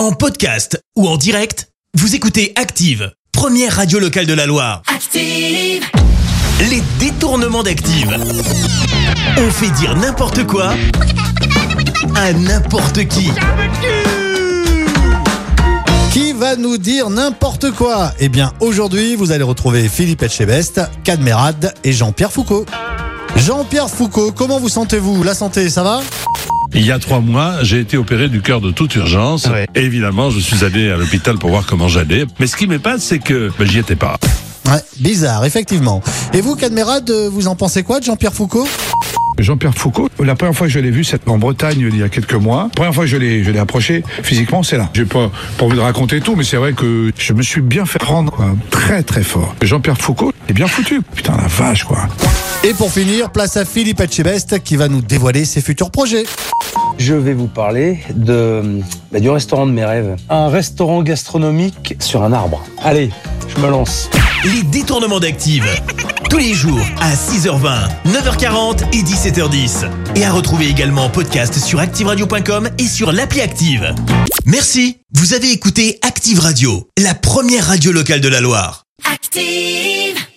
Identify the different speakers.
Speaker 1: En podcast ou en direct, vous écoutez Active, première radio locale de la Loire.
Speaker 2: Active.
Speaker 1: Les détournements d'Active. On fait dire n'importe quoi à n'importe qui.
Speaker 3: Qui va nous dire n'importe quoi? Eh bien, aujourd'hui, vous allez retrouver Philippe Etchebest, Cadmerade et Jean-Pierre Foucault. Jean-Pierre Foucault, comment vous sentez-vous? La santé, ça va?
Speaker 4: Il y a trois mois, j'ai été opéré du cœur de toute urgence.
Speaker 3: Ouais.
Speaker 4: Et évidemment, je suis allé à l'hôpital pour voir comment j'allais. Mais ce qui m'épate, c'est que ben, j'y étais pas.
Speaker 3: Ouais, bizarre, effectivement. Et vous, Cadmerade, vous en pensez quoi de Jean-Pierre Foucault?
Speaker 5: Jean-Pierre Foucault, la première fois que je l'ai vu, c'était en Bretagne il y a quelques mois. La première fois que je l'ai, je l'ai approché physiquement, c'est là. J'ai pas, pas envie de raconter tout, mais c'est vrai que je me suis bien fait prendre, quoi. Très, très fort. Jean-Pierre Foucault est bien foutu. Putain, la vache, quoi.
Speaker 3: Et pour finir, place à Philippe Etchebest qui va nous dévoiler ses futurs projets.
Speaker 6: Je vais vous parler de, bah, du restaurant de mes rêves. Un restaurant gastronomique sur un arbre. Allez, je me lance.
Speaker 1: Les détournements d'Active. Tous les jours à 6h20, 9h40 et 17h10. Et à retrouver également en podcast sur ActiveRadio.com et sur l'appli Active. Merci. Vous avez écouté Active Radio, la première radio locale de la Loire.
Speaker 2: Active.